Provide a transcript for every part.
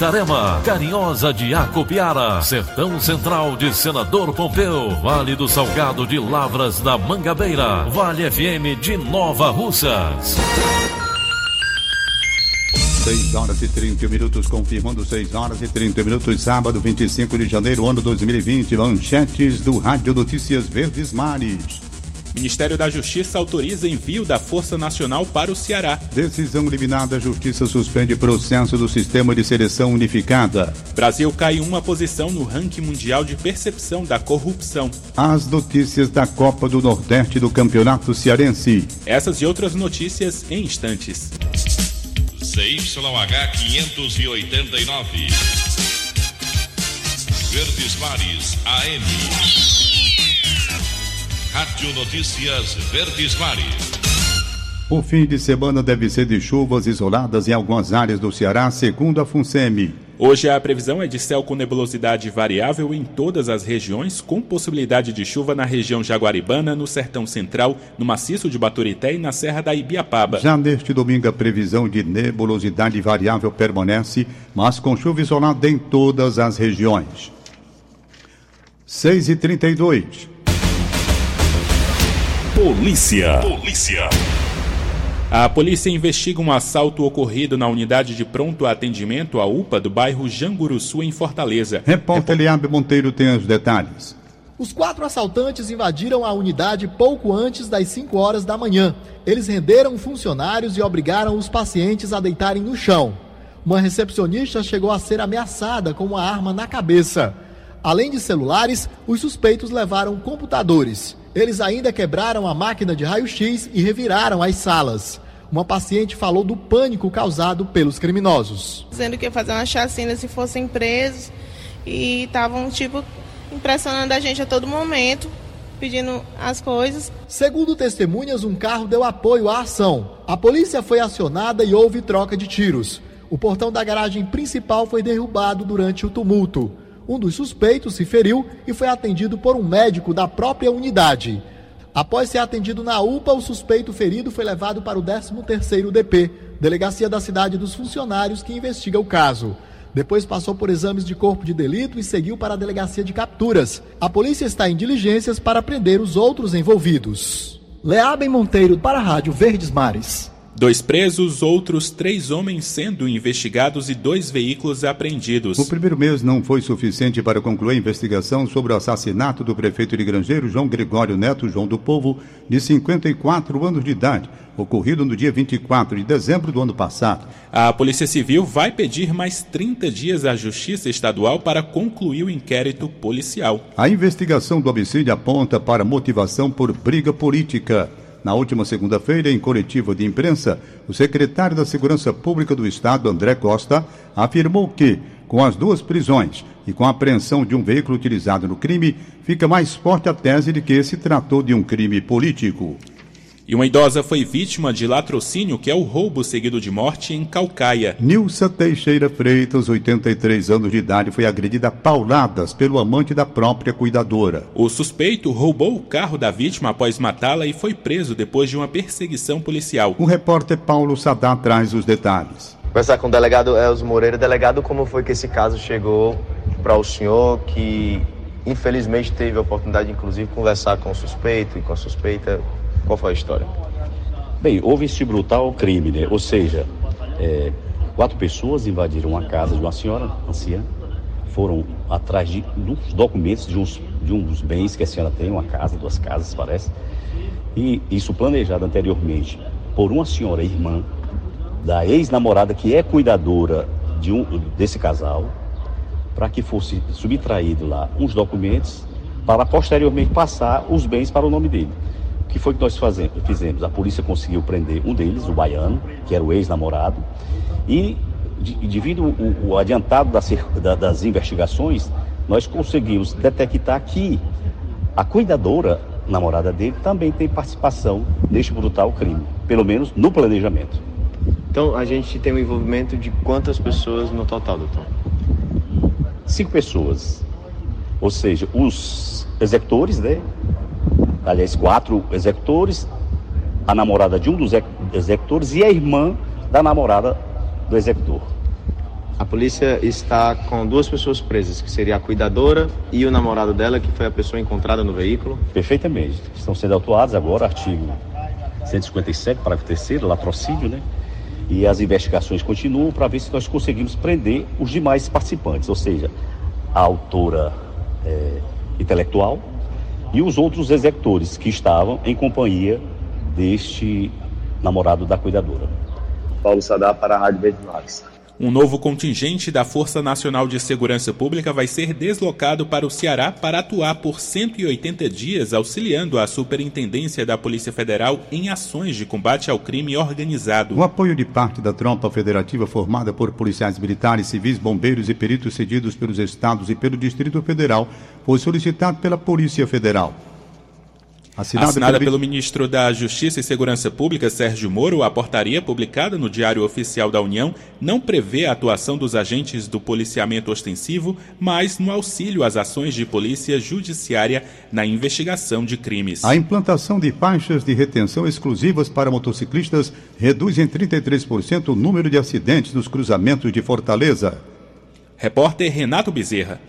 Itarema, Carinhosa de Acopiara, Sertão Central de Senador Pompeu, Vale do Salgado de Lavras da Mangabeira, Vale FM de Nova Russas. 6 horas e 30 minutos, confirmando 6 horas e 30 minutos, sábado 25 de janeiro, ano 2020. Manchetes do Rádio Notícias Verdes Mares. Ministério da Justiça autoriza envio da Força Nacional para o Ceará. Decisão liminar da Justiça suspende processo do Sistema de Seleção Unificada. Brasil cai uma posição no ranking mundial de percepção da corrupção. As notícias da Copa do Nordeste do Campeonato Cearense. Essas e outras notícias em instantes. CYH 589. Verdes Mares AM. Rádio Notícias Verdes Mares. O fim de semana deve ser de chuvas isoladas em algumas áreas do Ceará, segundo a FUNSEMI. Hoje a previsão é de céu com nebulosidade variável em todas as regiões, com possibilidade de chuva na região jaguaribana, no sertão central, no maciço de Baturité e na serra da Ibiapaba. Já neste domingo, a previsão de nebulosidade variável permanece, mas com chuva isolada em todas as regiões. 6 e 32 Polícia. Polícia. A polícia investiga um assalto ocorrido na unidade de pronto atendimento, a UPA, do bairro Janguruçu, em Fortaleza. Repórter Eliabe Monteiro tem os detalhes. Os quatro assaltantes invadiram a unidade pouco antes das 5 horas da manhã. Eles renderam funcionários e obrigaram os pacientes a deitarem no chão. Uma recepcionista chegou a ser ameaçada com uma arma na cabeça. Além de celulares, os suspeitos levaram computadores. Eles ainda quebraram a máquina de raio-x e reviraram as salas. Uma paciente falou do pânico causado pelos criminosos. Dizendo que ia fazer uma chacina se fossem presos e estavam, tipo, impressionando a gente a todo momento, pedindo as coisas. Segundo testemunhas, um carro deu apoio à ação. A polícia foi acionada e houve troca de tiros. O portão da garagem principal foi derrubado durante o tumulto. Um dos suspeitos se feriu e foi atendido por um médico da própria unidade. Após ser atendido na UPA, o suspeito ferido foi levado para o 13º DP, Delegacia da Cidade dos Funcionários, que investiga o caso. Depois passou por exames de corpo de delito e seguiu para a Delegacia de Capturas. A polícia está em diligências para prender os outros envolvidos. Leabem Monteiro para a Rádio Verdes Mares. Dois presos, outros três homens sendo investigados e dois veículos apreendidos. O primeiro mês não foi suficiente para concluir a investigação sobre o assassinato do prefeito de Grangeiro, João Gregório Neto João do Povo, de 54 anos de idade, ocorrido no dia 24 de dezembro do ano passado. A Polícia Civil vai pedir mais 30 dias à Justiça Estadual para concluir o inquérito policial. A investigação do homicídio aponta para motivação por briga política. Na última segunda-feira, em coletiva de imprensa, o secretário da Segurança Pública do Estado, André Costa, afirmou que, com as duas prisões e com a apreensão de um veículo utilizado no crime, fica mais forte a tese de que se tratou de um crime político. E uma idosa foi vítima de latrocínio, que é o roubo seguido de morte em Calcaia. Nilsa Teixeira Freitas, 83 anos de idade, foi agredida a pauladas pelo amante da própria cuidadora. O suspeito roubou o carro da vítima após matá-la e foi preso depois de uma perseguição policial. O repórter Paulo Sadá traz os detalhes. Conversar com o delegado Elzo Moreira. Delegado, como foi que esse caso chegou para o senhor, que infelizmente teve a oportunidade, inclusive, de conversar com o suspeito e com a suspeita? Qual foi a história? Bem, houve este brutal crime, né? Ou seja, é, quatro pessoas invadiram a casa de uma senhora anciã, foram atrás de uns documentos de uns, de uns bens que a senhora tem, uma casa, duas casas, parece, e isso planejado anteriormente por uma senhora irmã da ex-namorada que é cuidadora de um, desse casal, para que fosse subtraído lá uns documentos para posteriormente passar os bens para o nome dele. O que foi que nós fazemos, fizemos? A polícia conseguiu prender um deles, o baiano, que era o ex-namorado, e devido o, o adiantado das, das investigações, nós conseguimos detectar que a cuidadora, namorada dele, também tem participação neste brutal crime, pelo menos no planejamento. Então a gente tem um envolvimento de quantas pessoas no total, doutor? Cinco pessoas. Ou seja, os executores, né? Aliás, quatro executores, a namorada de um dos executores e a irmã da namorada do executor. A polícia está com duas pessoas presas, que seria a cuidadora e o namorado dela, que foi a pessoa encontrada no veículo. Perfeitamente. Estão sendo autuados agora, artigo 157, parágrafo 3 latrocínio, né? E as investigações continuam para ver se nós conseguimos prender os demais participantes, ou seja, a autora é, intelectual e os outros executores que estavam em companhia deste namorado da cuidadora. Paulo Sadar para a Rádio Verde Max. Um novo contingente da Força Nacional de Segurança Pública vai ser deslocado para o Ceará para atuar por 180 dias, auxiliando a Superintendência da Polícia Federal em ações de combate ao crime organizado. O apoio de parte da tropa federativa formada por policiais militares, civis, bombeiros e peritos cedidos pelos estados e pelo Distrito Federal foi solicitado pela Polícia Federal. Assinada, Assinada pelo... pelo... ministro da Justiça e Segurança Pública, Sérgio Moro, a portaria publicada no Diário Oficial da União não prevê a atuação dos agentes do policiamento ostensivo, mas no auxílio às ações de polícia judiciária na investigação de crimes. A implantação de faixas de retenção exclusivas para motociclistas reduz em 33% o número de acidentes nos cruzamentos de Fortaleza. Repórter Renato Bezerra.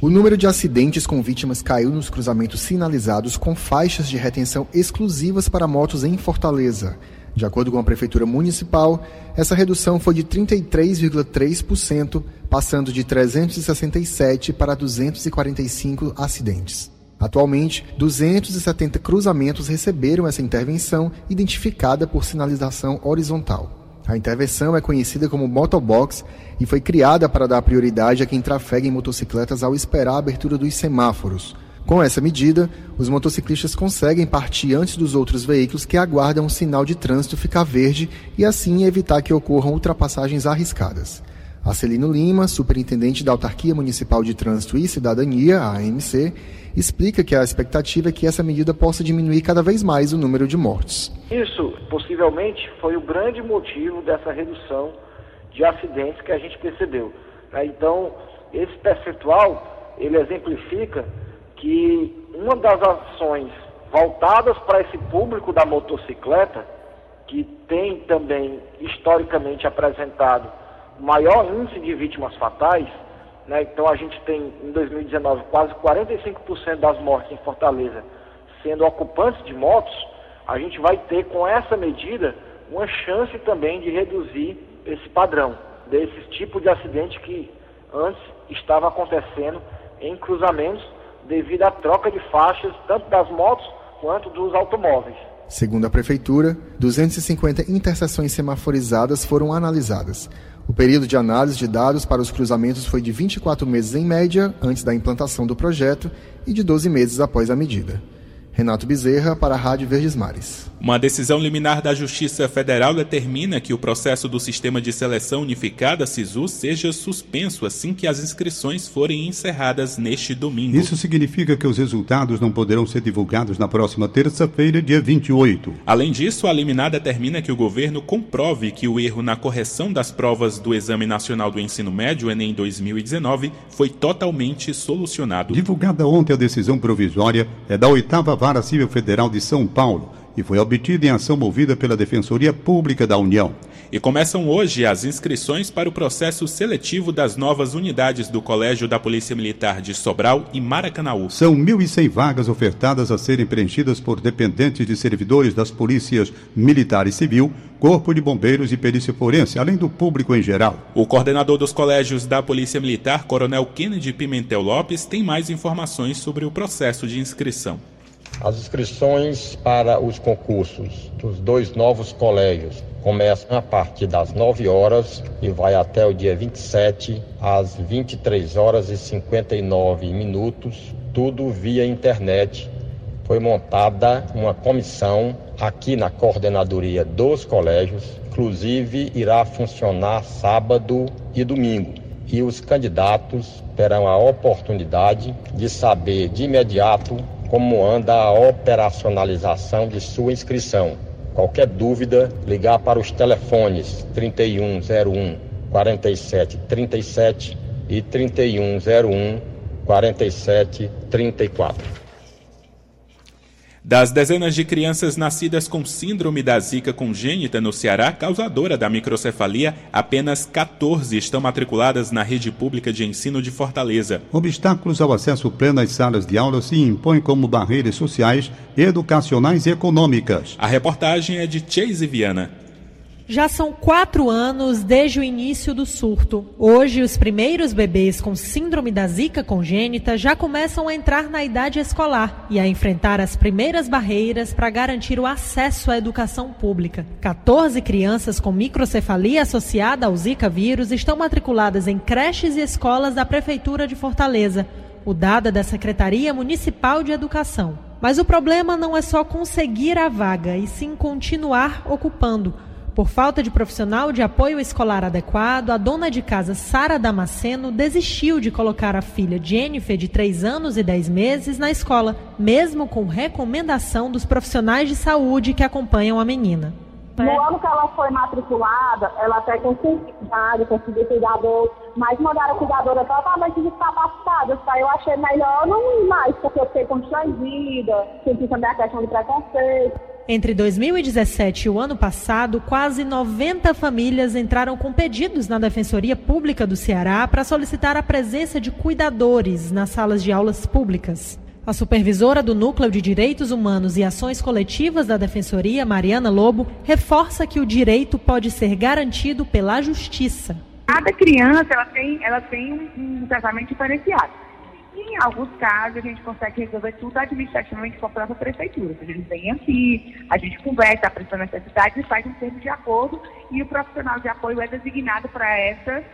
O número de acidentes com vítimas caiu nos cruzamentos sinalizados com faixas de retenção exclusivas para motos em Fortaleza. De acordo com a Prefeitura Municipal, essa redução foi de 33,3%, passando de 367 para 245 acidentes. Atualmente, 270 cruzamentos receberam essa intervenção, identificada por sinalização horizontal. A intervenção é conhecida como motobox e foi criada para dar prioridade a quem trafega em motocicletas ao esperar a abertura dos semáforos. Com essa medida, os motociclistas conseguem partir antes dos outros veículos que aguardam o sinal de trânsito ficar verde e assim evitar que ocorram ultrapassagens arriscadas. Arcelino Lima, superintendente da Autarquia Municipal de Trânsito e Cidadania, AMC, explica que a expectativa é que essa medida possa diminuir cada vez mais o número de mortes. Isso, possivelmente, foi o grande motivo dessa redução de acidentes que a gente percebeu. Né? Então, esse percentual, ele exemplifica que uma das ações voltadas para esse público da motocicleta, que tem também historicamente apresentado maior índice de vítimas fatais, né? Então a gente tem em 2019 quase 45% das mortes em Fortaleza sendo ocupantes de motos. A gente vai ter com essa medida uma chance também de reduzir esse padrão desse tipo de acidente que antes estava acontecendo em cruzamentos devido à troca de faixas tanto das motos quanto dos automóveis. Segundo a prefeitura, 250 interseções semaforizadas foram analisadas. O período de análise de dados para os cruzamentos foi de 24 meses em média antes da implantação do projeto e de 12 meses após a medida. Renato Bezerra, para a Rádio Verdes Mares. Uma decisão liminar da Justiça Federal determina que o processo do Sistema de Seleção Unificada SISU seja suspenso assim que as inscrições forem encerradas neste domingo. Isso significa que os resultados não poderão ser divulgados na próxima terça-feira, dia 28. Além disso, a liminar determina que o governo comprove que o erro na correção das provas do Exame Nacional do Ensino Médio, Enem 2019, foi totalmente solucionado. Divulgada ontem a decisão provisória é da oitava Vara Civil Federal de São Paulo e foi obtida em ação movida pela Defensoria Pública da União. E começam hoje as inscrições para o processo seletivo das novas unidades do Colégio da Polícia Militar de Sobral e Maracanaú. São 1.100 vagas ofertadas a serem preenchidas por dependentes de servidores das polícias militar e civil, Corpo de Bombeiros e Perícia Forense, além do público em geral. O coordenador dos colégios da Polícia Militar, Coronel Kennedy Pimentel Lopes, tem mais informações sobre o processo de inscrição. As inscrições para os concursos dos dois novos colégios começam a partir das 9 horas e vai até o dia 27 às 23 horas e 59 minutos, tudo via internet. Foi montada uma comissão aqui na coordenadoria dos colégios, inclusive irá funcionar sábado e domingo. E os candidatos terão a oportunidade de saber de imediato como anda a operacionalização de sua inscrição. Qualquer dúvida, ligar para os telefones 3101 4737 e 3101 4734. Das dezenas de crianças nascidas com síndrome da zika congênita no Ceará, causadora da microcefalia, apenas 14 estão matriculadas na rede pública de ensino de Fortaleza. Obstáculos ao acesso pleno às salas de aula se impõem como barreiras sociais, educacionais e econômicas. A reportagem é de Chase Viana. Já são quatro anos desde o início do surto. Hoje, os primeiros bebês com síndrome da zika congênita já começam a entrar na idade escolar e a enfrentar as primeiras barreiras para garantir o acesso à educação pública. 14 crianças com microcefalia associada ao zika vírus estão matriculadas em creches e escolas da Prefeitura de Fortaleza. O dado é da Secretaria Municipal de Educação. Mas o problema não é só conseguir a vaga, e sim continuar ocupando. Por falta de profissional de apoio escolar adequado, a dona de casa Sara Damasceno desistiu de colocar a filha Jennifer, de 3 anos e 10 meses, na escola, mesmo com recomendação dos profissionais de saúde que acompanham a menina. No ano que ela foi matriculada, ela até conseguiu idade, conseguiu cuidador, mas mandaram a cuidadora totalmente descapacitada. Tá? Eu achei melhor não ir mais, porque eu fiquei constrangida, senti também a questão de preconceito. Entre 2017 e o ano passado, quase 90 famílias entraram com pedidos na Defensoria Pública do Ceará para solicitar a presença de cuidadores nas salas de aulas públicas. A supervisora do Núcleo de Direitos Humanos e Ações Coletivas da Defensoria, Mariana Lobo, reforça que o direito pode ser garantido pela justiça. Cada criança ela tem, ela tem um, tratamento diferenciado. Em alguns casos, a gente consegue resolver tudo administrativamente com a própria prefeitura. A gente vem aqui, a gente conversa, apresenta necessidades e faz um termo de acordo e o profissional de apoio é designado para essa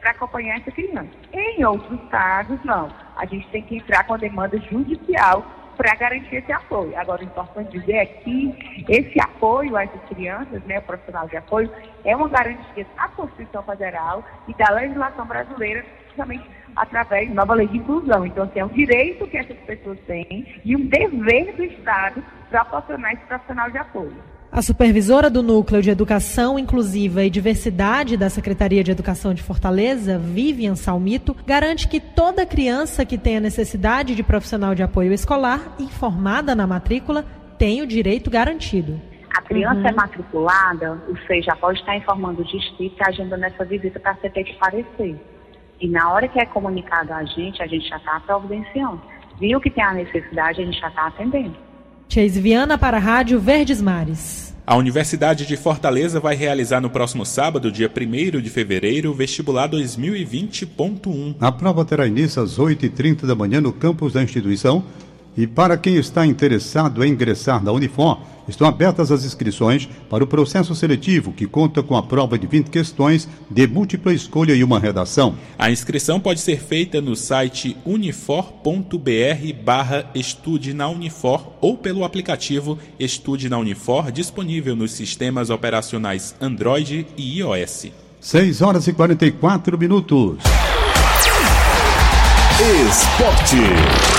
para acompanhar essa criança. Em outros casos, não. A gente tem que entrar com a demanda judicial para garantir esse apoio. Agora, o importante dizer é que esse apoio essas crianças, né, o profissional de apoio, é uma garantia da Constituição Federal e da legislação brasileira, justamente através da nova lei de inclusão. Então, assim, é um direito que essas pessoas têm e um dever do Estado proporcionar esse profissional de apoio. A supervisora do Núcleo de Educação Inclusiva e Diversidade da Secretaria de Educação de Fortaleza, Vivian Salmito, garante que toda criança que tenha necessidade de profissional de apoio escolar, informada na matrícula, tem o direito garantido. A criança uhum. é matriculada, ou seja, pode estar informando o distrito e agendando essa visita para você ter que aparecer. E na hora que é comunicado a gente, a gente já está providenciando. Viu que tem a necessidade, a gente já está atendendo. Chase Viana para a Rádio Verdes Mares. A Universidade de Fortaleza vai realizar no próximo sábado, dia 1 de fevereiro, o vestibular 2020.1. A prova terá início às 8h30 da manhã no campus da instituição. E para quem está interessado em ingressar na Unifor, estão abertas as inscrições para o processo seletivo, que conta com a prova de 20 questões de múltipla escolha e uma redação. A inscrição pode ser feita no site unifor.br barra Estude na Unifor ou pelo aplicativo Estude na Unifor, disponível nos sistemas operacionais Android e iOS. 6 horas e 44 minutos. Esporte.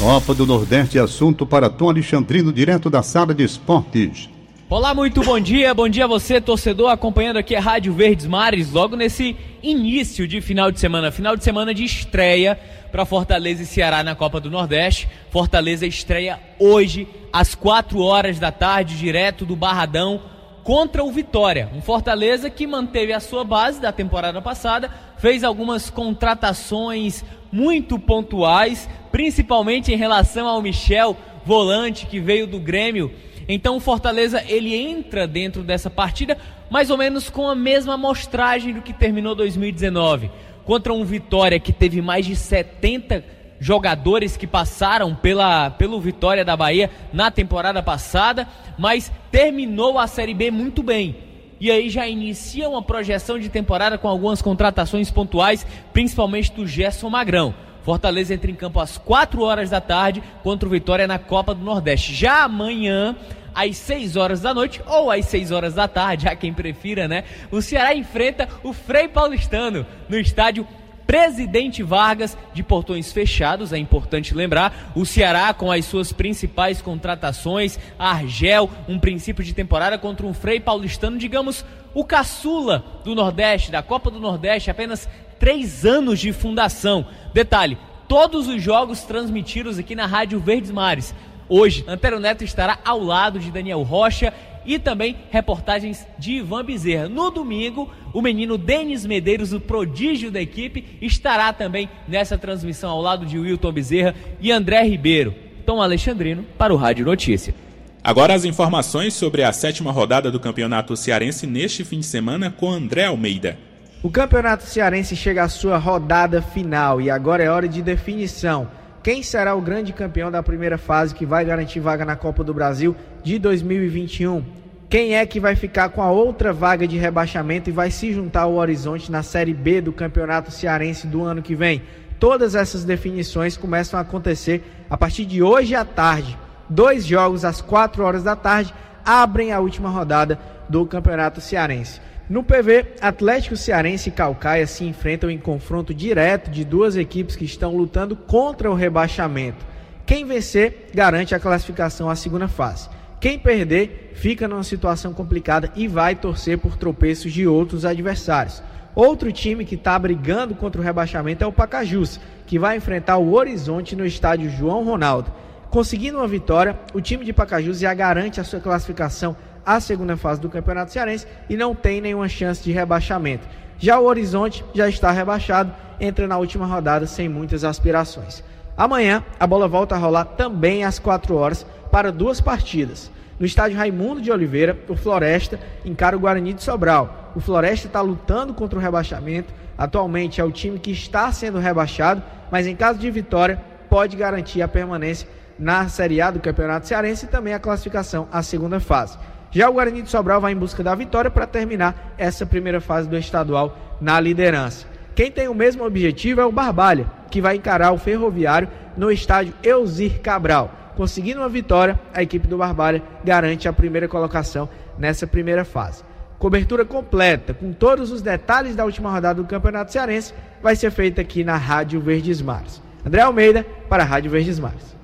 Copa do Nordeste, assunto para Tom Alexandrino, direto da sala de esportes. Olá, muito bom dia. Bom dia a você, torcedor, acompanhando aqui a Rádio Verdes Mares, logo nesse início de final de semana, final de semana de estreia para Fortaleza e Ceará na Copa do Nordeste. Fortaleza estreia hoje às 4 horas da tarde, direto do Barradão contra o Vitória. Um Fortaleza que manteve a sua base da temporada passada, fez algumas contratações muito pontuais, principalmente em relação ao Michel, volante que veio do Grêmio então o Fortaleza ele entra dentro dessa partida mais ou menos com a mesma amostragem do que terminou 2019, contra um Vitória que teve mais de 70 jogadores que passaram pela, pelo Vitória da Bahia na temporada passada, mas terminou a Série B muito bem. E aí já inicia uma projeção de temporada com algumas contratações pontuais, principalmente do Gerson Magrão. Fortaleza entra em campo às 4 horas da tarde contra o Vitória na Copa do Nordeste. Já amanhã, às 6 horas da noite ou às 6 horas da tarde, a quem prefira, né? O Ceará enfrenta o Frei Paulistano no estádio Presidente Vargas, de portões fechados, é importante lembrar. O Ceará, com as suas principais contratações, Argel, um princípio de temporada contra um Frei Paulistano, digamos, o caçula do Nordeste, da Copa do Nordeste, apenas três anos de fundação. Detalhe: todos os jogos transmitidos aqui na Rádio Verdes Mares. Hoje, Antero Neto estará ao lado de Daniel Rocha e também reportagens de Ivan Bezerra. No domingo, o menino Denis Medeiros, o prodígio da equipe, estará também nessa transmissão ao lado de Wilton Bezerra e André Ribeiro. Tom Alexandrino para o Rádio Notícia. Agora as informações sobre a sétima rodada do Campeonato Cearense neste fim de semana com André Almeida. O Campeonato Cearense chega à sua rodada final e agora é hora de definição. Quem será o grande campeão da primeira fase que vai garantir vaga na Copa do Brasil de 2021? Quem é que vai ficar com a outra vaga de rebaixamento e vai se juntar ao Horizonte na Série B do Campeonato Cearense do ano que vem? Todas essas definições começam a acontecer a partir de hoje à tarde. Dois jogos às 4 horas da tarde abrem a última rodada do Campeonato Cearense. No PV, Atlético Cearense e Calcaia se enfrentam em confronto direto de duas equipes que estão lutando contra o rebaixamento. Quem vencer garante a classificação à segunda fase. Quem perder fica numa situação complicada e vai torcer por tropeços de outros adversários. Outro time que está brigando contra o rebaixamento é o Pacajus, que vai enfrentar o Horizonte no estádio João Ronaldo. Conseguindo uma vitória, o time de Pacajus já garante a sua classificação a segunda fase do Campeonato Cearense e não tem nenhuma chance de rebaixamento. Já o Horizonte já está rebaixado, entra na última rodada sem muitas aspirações. Amanhã a bola volta a rolar também às 4 horas para duas partidas. No estádio Raimundo de Oliveira, o Floresta encara o Guarani de Sobral. O Floresta está lutando contra o rebaixamento. Atualmente é o time que está sendo rebaixado, mas em caso de vitória pode garantir a permanência na Série A do Campeonato Cearense e também a classificação à segunda fase. Já o Guarani de Sobral vai em busca da vitória para terminar essa primeira fase do estadual na liderança. Quem tem o mesmo objetivo é o Barbalha, que vai encarar o Ferroviário no estádio Elzir Cabral. Conseguindo uma vitória, a equipe do Barbalha garante a primeira colocação nessa primeira fase. Cobertura completa, com todos os detalhes da última rodada do Campeonato Cearense, vai ser feita aqui na Rádio Verdes Mares. André Almeida, para a Rádio Verdes Mares.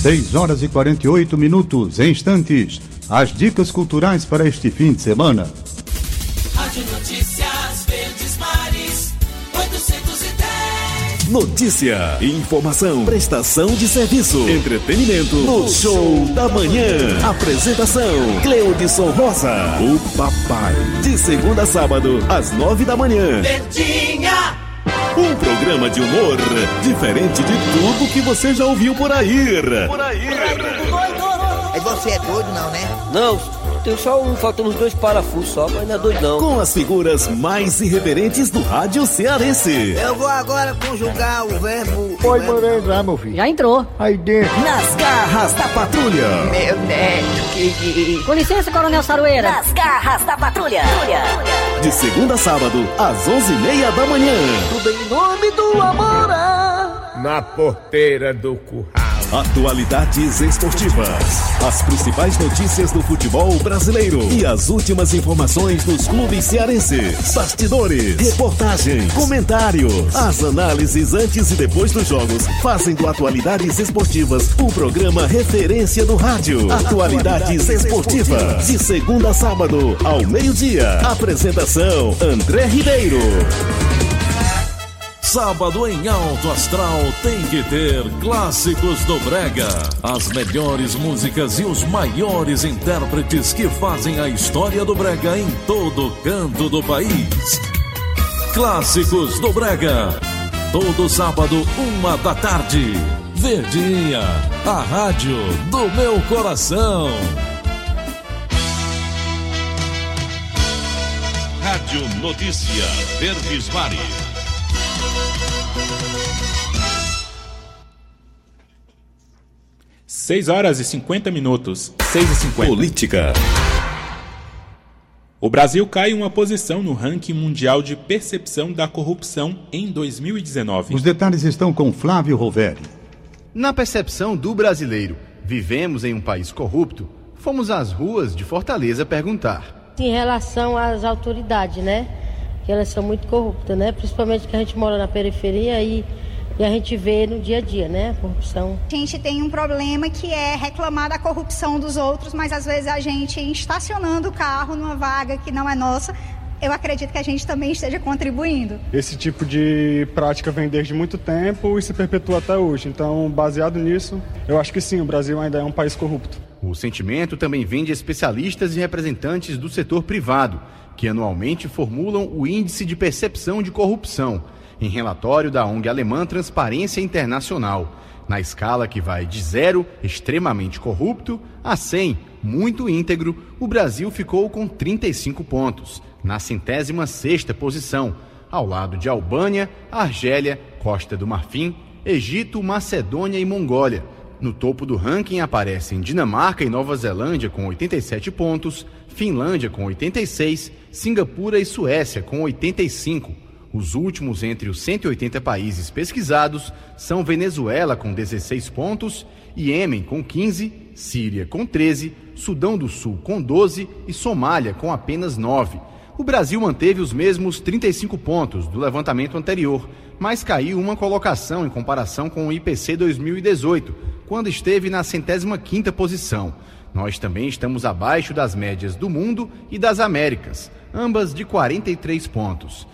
6 horas e 48 minutos, em instantes. As dicas culturais para este fim de semana. Rádio Notícias Verdes Mares, 810. Notícia, informação, prestação de serviço, entretenimento no Show da Manhã. Apresentação: Cleudson Rosa, o papai. De segunda a sábado, às nove da manhã. Verdinha. Um programa de humor diferente de tudo que você já ouviu por aí. Por aí. Aí você é doido, não, né? Não, tem só um, faltando dois parafusos só, mas não é doido não. Com as figuras mais irreverentes do rádio cearense. Eu vou agora conjugar o verbo. Pode mandar entrar, meu filho. Já entrou. Aí dentro. Nas garras da patrulha. Meu neto, que... Com licença, Coronel Sarueira. Nas garras da patrulha. De segunda a sábado, às onze e meia da manhã. Tudo em nome do amor. Na porteira do curral. Atualidades esportivas. As principais notícias do futebol brasileiro e as últimas informações dos clubes cearenses. Bastidores, reportagem, comentários. As análises antes e depois dos jogos fazem do Atualidades Esportivas o programa referência do rádio. Atualidades Esportivas. De segunda a sábado, ao meio-dia. Apresentação: André Ribeiro. Sábado em Alto Astral tem que ter clássicos do Brega. As melhores músicas e os maiores intérpretes que fazem a história do Brega em todo canto do país. Clássicos do Brega. Todo sábado, uma da tarde. Verdinha, a rádio do meu coração. Rádio Notícia Verdes Mares. 6 horas e 50 minutos. 6 e 50. Política. O Brasil cai uma posição no ranking mundial de percepção da corrupção em 2019. Os detalhes estão com Flávio Roveri. Na percepção do brasileiro, vivemos em um país corrupto? Fomos às ruas de Fortaleza perguntar. Em relação às autoridades, né? Que elas são muito corruptas, né? Principalmente que a gente mora na periferia e e a gente vê no dia a dia, né? A corrupção. A gente tem um problema que é reclamar da corrupção dos outros, mas às vezes a gente estacionando o carro numa vaga que não é nossa, eu acredito que a gente também esteja contribuindo. Esse tipo de prática vem desde muito tempo e se perpetua até hoje. Então, baseado nisso, eu acho que sim, o Brasil ainda é um país corrupto. O sentimento também vem de especialistas e representantes do setor privado, que anualmente formulam o Índice de Percepção de Corrupção em relatório da ONG alemã Transparência Internacional. Na escala que vai de zero, extremamente corrupto, a 100, muito íntegro, o Brasil ficou com 35 pontos, na centésima sexta posição, ao lado de Albânia, Argélia, Costa do Marfim, Egito, Macedônia e Mongólia. No topo do ranking aparecem Dinamarca e Nova Zelândia com 87 pontos, Finlândia com 86, Singapura e Suécia com 85. Os últimos entre os 180 países pesquisados são Venezuela com 16 pontos, Iêmen com 15, Síria com 13, Sudão do Sul com 12 e Somália com apenas 9. O Brasil manteve os mesmos 35 pontos do levantamento anterior, mas caiu uma colocação em comparação com o IPC 2018, quando esteve na centésima quinta posição. Nós também estamos abaixo das médias do mundo e das Américas, ambas de 43 pontos.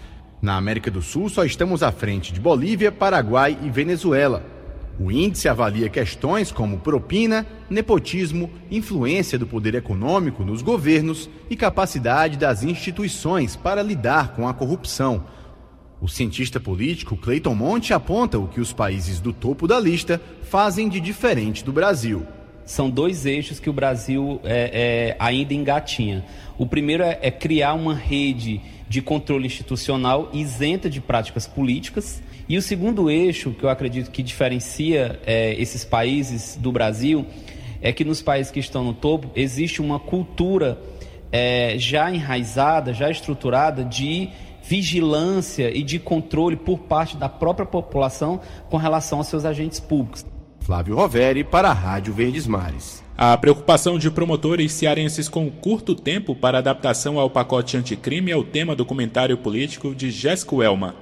Na América do Sul, só estamos à frente de Bolívia, Paraguai e Venezuela. O índice avalia questões como propina, nepotismo, influência do poder econômico nos governos e capacidade das instituições para lidar com a corrupção. O cientista político Clayton Monte aponta o que os países do topo da lista fazem de diferente do Brasil. São dois eixos que o Brasil é, é, ainda engatinha. O primeiro é, é criar uma rede de controle institucional isenta de práticas políticas. E o segundo eixo, que eu acredito que diferencia é, esses países do Brasil, é que nos países que estão no topo existe uma cultura é, já enraizada, já estruturada de vigilância e de controle por parte da própria população com relação aos seus agentes públicos. Flávio Roveri para a Rádio Verdes Mares. A preocupação de promotores cearenses com curto tempo para adaptação ao pacote anticrime é o tema do comentário político de Jéssica Elma.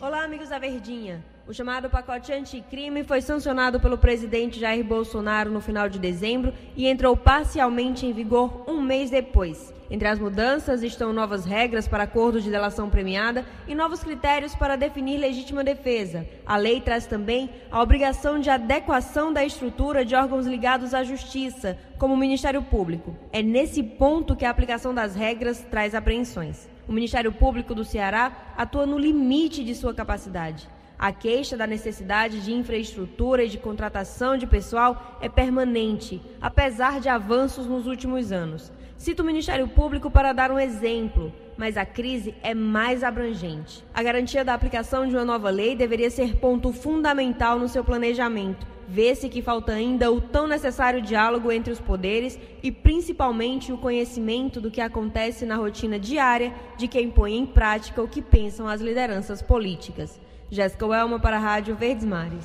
Olá, amigos da Verdinha. O chamado pacote anticrime foi sancionado pelo presidente Jair Bolsonaro no final de dezembro e entrou parcialmente em vigor um mês depois. Entre as mudanças estão novas regras para acordos de delação premiada e novos critérios para definir legítima defesa. A lei traz também a obrigação de adequação da estrutura de órgãos ligados à justiça, como o Ministério Público. É nesse ponto que a aplicação das regras traz apreensões. O Ministério Público do Ceará atua no limite de sua capacidade. A queixa da necessidade de infraestrutura e de contratação de pessoal é permanente, apesar de avanços nos últimos anos. Cito o Ministério Público para dar um exemplo, mas a crise é mais abrangente. A garantia da aplicação de uma nova lei deveria ser ponto fundamental no seu planejamento. Vê-se que falta ainda o tão necessário diálogo entre os poderes e, principalmente, o conhecimento do que acontece na rotina diária de quem põe em prática o que pensam as lideranças políticas. Jéssica Welma para a Rádio Verdes Mares.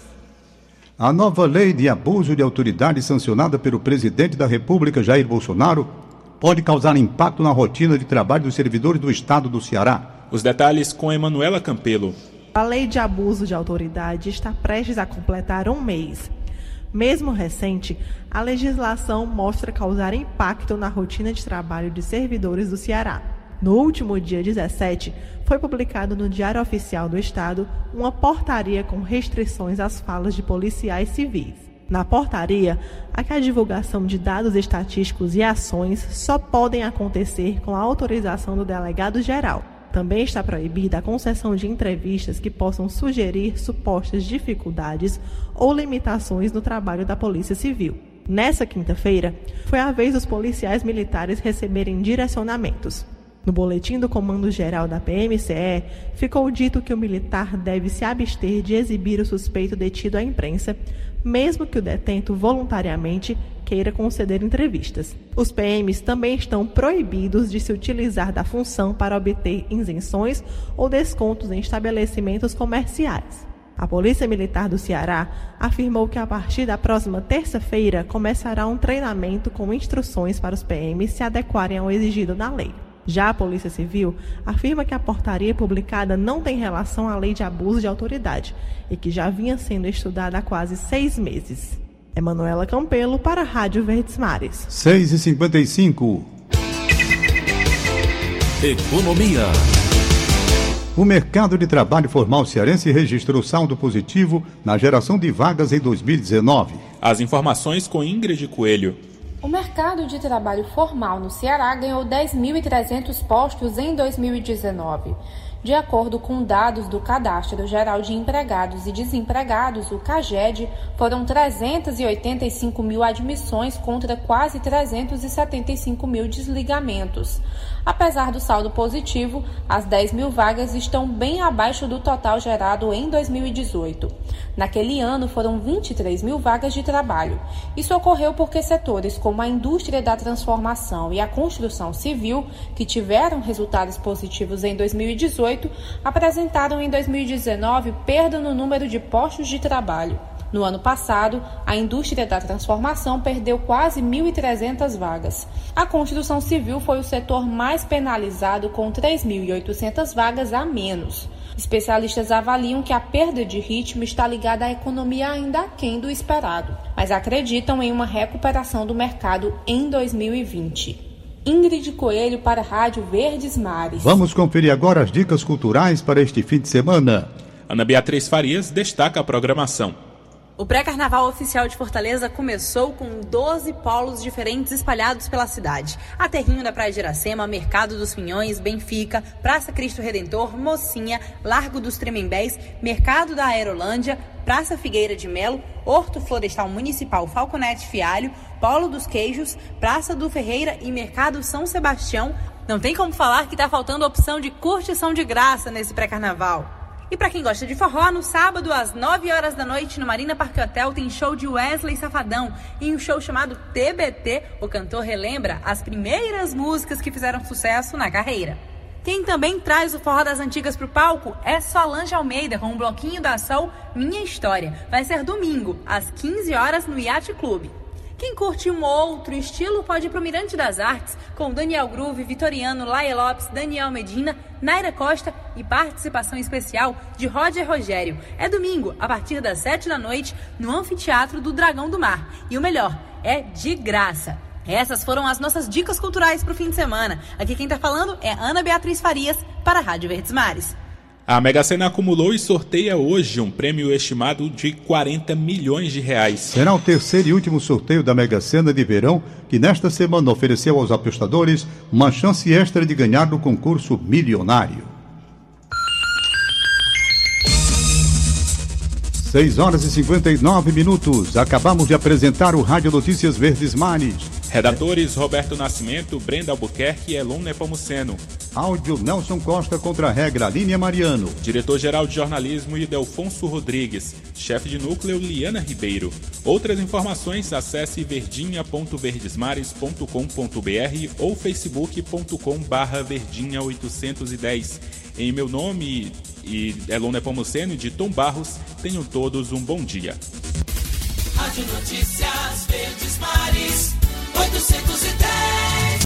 A nova lei de abuso de autoridade sancionada pelo presidente da República, Jair Bolsonaro, pode causar impacto na rotina de trabalho dos servidores do estado do Ceará. Os detalhes com Emanuela Campelo. A lei de abuso de autoridade está prestes a completar um mês. Mesmo recente, a legislação mostra causar impacto na rotina de trabalho de servidores do Ceará. No último dia 17, foi publicado no Diário Oficial do Estado uma portaria com restrições às falas de policiais civis. Na portaria, há que a divulgação de dados estatísticos e ações só podem acontecer com a autorização do delegado geral. Também está proibida a concessão de entrevistas que possam sugerir supostas dificuldades ou limitações no trabalho da Polícia Civil. Nessa quinta-feira, foi a vez dos policiais militares receberem direcionamentos. No boletim do Comando Geral da PMCE, ficou dito que o militar deve se abster de exibir o suspeito detido à imprensa, mesmo que o detento voluntariamente queira conceder entrevistas. Os PMs também estão proibidos de se utilizar da função para obter isenções ou descontos em estabelecimentos comerciais. A Polícia Militar do Ceará afirmou que a partir da próxima terça-feira começará um treinamento com instruções para os PMs se adequarem ao exigido na lei. Já a Polícia Civil afirma que a portaria publicada não tem relação à lei de abuso de autoridade e que já vinha sendo estudada há quase seis meses. Emanuela Campelo para a Rádio Verdes Mares. 6 e 55 Economia. O mercado de trabalho formal cearense registrou saldo positivo na geração de vagas em 2019. As informações com Ingrid Coelho. O mercado de trabalho formal no Ceará ganhou 10.300 postos em 2019. De acordo com dados do Cadastro Geral de Empregados e Desempregados, o CAGED, foram 385 mil admissões contra quase 375 mil desligamentos. Apesar do saldo positivo, as 10 mil vagas estão bem abaixo do total gerado em 2018. Naquele ano, foram 23 mil vagas de trabalho. Isso ocorreu porque setores como a indústria da transformação e a construção civil, que tiveram resultados positivos em 2018, apresentaram em 2019 perda no número de postos de trabalho. No ano passado, a indústria da transformação perdeu quase 1.300 vagas. A construção civil foi o setor mais penalizado, com 3.800 vagas a menos. Especialistas avaliam que a perda de ritmo está ligada à economia ainda aquém do esperado, mas acreditam em uma recuperação do mercado em 2020. Ingrid Coelho para a Rádio Verdes Mares. Vamos conferir agora as dicas culturais para este fim de semana. Ana Beatriz Farias destaca a programação. O pré-carnaval oficial de Fortaleza começou com 12 polos diferentes espalhados pela cidade. Aterrinho da Praia de Iracema, Mercado dos Pinhões, Benfica, Praça Cristo Redentor, Mocinha, Largo dos Tremembés, Mercado da Aerolândia, Praça Figueira de Melo, Horto Florestal Municipal Falconete Fialho, Polo dos Queijos, Praça do Ferreira e Mercado São Sebastião. Não tem como falar que está faltando opção de curtição de graça nesse pré-carnaval. E para quem gosta de forró, no sábado, às 9 horas da noite, no Marina Parque Hotel, tem show de Wesley Safadão. Em um show chamado TBT, o cantor relembra as primeiras músicas que fizeram sucesso na carreira. Quem também traz o forró das antigas para o palco é Solange Almeida, com o bloquinho da Sol Minha História. Vai ser domingo, às 15 horas, no Yacht Clube. Quem curte um outro estilo pode ir para o Mirante das Artes, com Daniel Groove, Vitoriano, Laia Lopes, Daniel Medina, Naira Costa e participação especial de Roger Rogério. É domingo, a partir das 7 da noite, no Anfiteatro do Dragão do Mar. E o melhor, é de graça. Essas foram as nossas dicas culturais para o fim de semana. Aqui quem está falando é Ana Beatriz Farias, para a Rádio Verdes Mares. A Mega Sena acumulou e sorteia hoje um prêmio estimado de 40 milhões de reais. Será o terceiro e último sorteio da Mega Sena de verão, que nesta semana ofereceu aos apostadores uma chance extra de ganhar no concurso milionário. 6 horas e 59 minutos. Acabamos de apresentar o Rádio Notícias Verdes Mares. Redatores Roberto Nascimento, Brenda Albuquerque e Elon Nepomuceno. Áudio Nelson Costa contra a regra Línia Mariano. Diretor-geral de jornalismo Idelfonso Rodrigues. Chefe de núcleo Liana Ribeiro. Outras informações acesse verdinha.verdesmares.com.br ou facebook.com barra verdinha 810. Em meu nome e Elon Nepomuceno e de Tom Barros, tenham todos um bom dia. Rádio Notícias Verdes Mares. 830